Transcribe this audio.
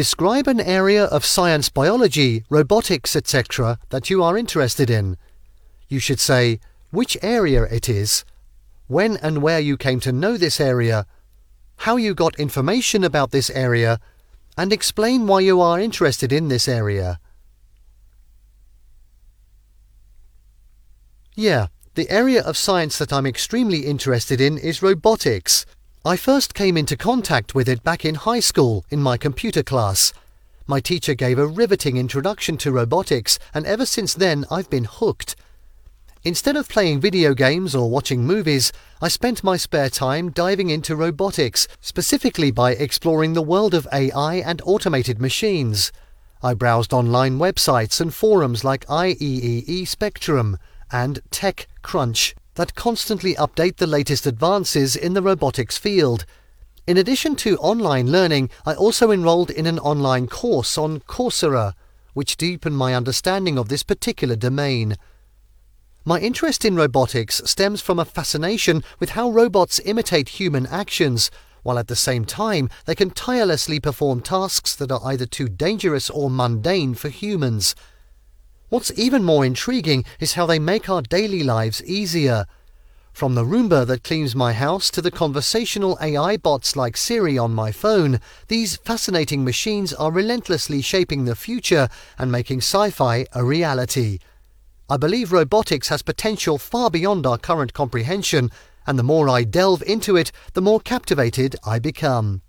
Describe an area of science, biology, robotics, etc. that you are interested in. You should say which area it is, when and where you came to know this area, how you got information about this area, and explain why you are interested in this area. Yeah, the area of science that I'm extremely interested in is robotics. I first came into contact with it back in high school in my computer class. My teacher gave a riveting introduction to robotics, and ever since then I've been hooked. Instead of playing video games or watching movies, I spent my spare time diving into robotics, specifically by exploring the world of AI and automated machines. I browsed online websites and forums like IEEE Spectrum and TechCrunch that constantly update the latest advances in the robotics field. In addition to online learning, I also enrolled in an online course on Coursera, which deepened my understanding of this particular domain. My interest in robotics stems from a fascination with how robots imitate human actions, while at the same time they can tirelessly perform tasks that are either too dangerous or mundane for humans. What's even more intriguing is how they make our daily lives easier. From the Roomba that cleans my house to the conversational AI bots like Siri on my phone, these fascinating machines are relentlessly shaping the future and making sci fi a reality. I believe robotics has potential far beyond our current comprehension, and the more I delve into it, the more captivated I become.